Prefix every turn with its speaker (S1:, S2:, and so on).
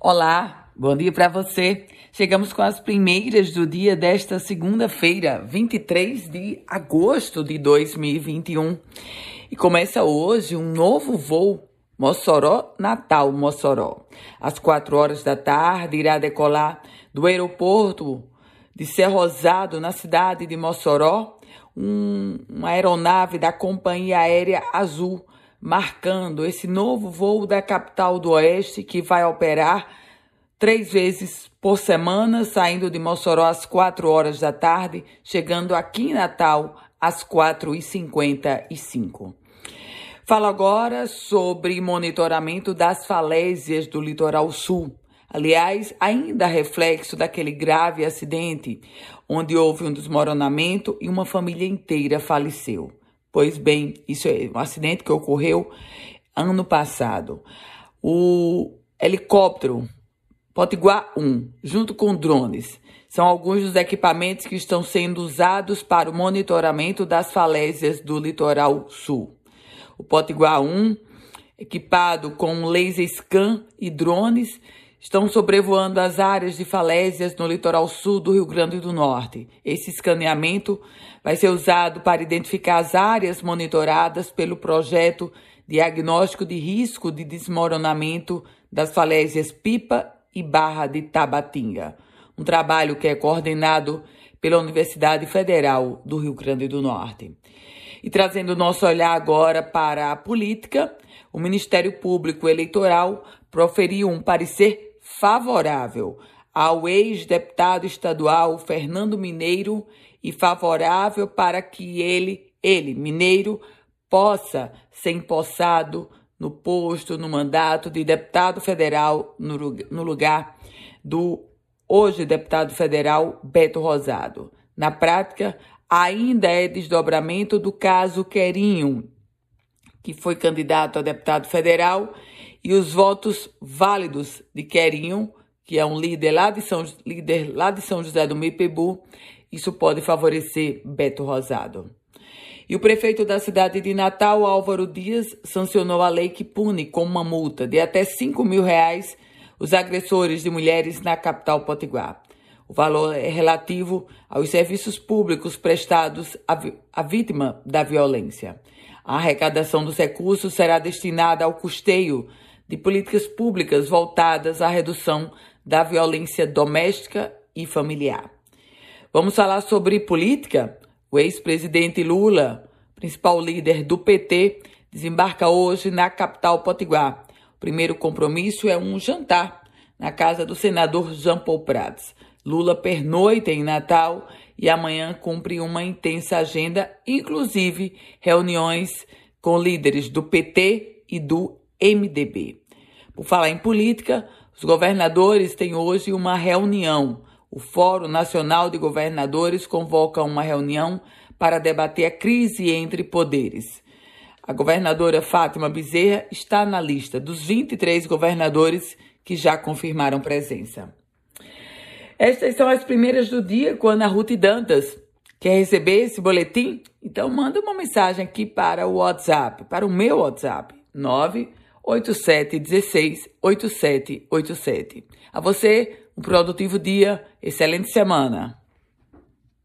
S1: Olá, bom dia para você. Chegamos com as primeiras do dia desta segunda-feira, 23 de agosto de 2021. E começa hoje um novo voo Mossoró, Natal, Mossoró. Às quatro horas da tarde, irá decolar do aeroporto de Ser Rosado, na cidade de Mossoró, um, uma aeronave da Companhia Aérea Azul marcando esse novo voo da capital do Oeste que vai operar três vezes por semana, saindo de Mossoró às quatro horas da tarde, chegando aqui em Natal às quatro e cinquenta e cinco. Falo agora sobre monitoramento das falésias do litoral sul. Aliás, ainda reflexo daquele grave acidente onde houve um desmoronamento e uma família inteira faleceu. Pois bem, isso é um acidente que ocorreu ano passado. O helicóptero Potiguar 1, junto com drones, são alguns dos equipamentos que estão sendo usados para o monitoramento das falésias do litoral sul. O Potiguar 1, equipado com laser scan e drones, estão sobrevoando as áreas de falésias no litoral sul do Rio Grande do Norte. Esse escaneamento vai ser usado para identificar as áreas monitoradas pelo projeto Diagnóstico de Risco de Desmoronamento das Falésias Pipa e Barra de Tabatinga, um trabalho que é coordenado pela Universidade Federal do Rio Grande do Norte. E trazendo nosso olhar agora para a política, o Ministério Público Eleitoral proferiu um parecer favorável ao ex-deputado estadual Fernando Mineiro e favorável para que ele, ele, Mineiro, possa ser empossado no posto, no mandato de deputado federal no, lugar do hoje deputado federal Beto Rosado. Na prática, ainda é desdobramento do caso Querinho, que foi candidato a deputado federal e os votos válidos de Querinho, que é um líder lá de São, líder lá de São José do Mipebu, isso pode favorecer Beto Rosado. E o prefeito da cidade de Natal, Álvaro Dias, sancionou a lei que pune com uma multa de até 5 mil reais os agressores de mulheres na capital potiguar. O valor é relativo aos serviços públicos prestados à, à vítima da violência. A arrecadação dos recursos será destinada ao custeio de políticas públicas voltadas à redução da violência doméstica e familiar. Vamos falar sobre política? O ex-presidente Lula, principal líder do PT, desembarca hoje na capital potiguar. O primeiro compromisso é um jantar na casa do senador Jean Paul Prats. Lula pernoita em Natal e amanhã cumpre uma intensa agenda, inclusive reuniões com líderes do PT e do MDB. Por falar em política, os governadores têm hoje uma reunião. O Fórum Nacional de Governadores convoca uma reunião para debater a crise entre poderes. A governadora Fátima Bezerra está na lista dos 23 governadores que já confirmaram presença. Estas são as primeiras do dia com Ana Ruth Dantas. Quer receber esse boletim? Então manda uma mensagem aqui para o WhatsApp, para o meu WhatsApp, 9 8716 8787. A você, um produtivo dia, excelente semana.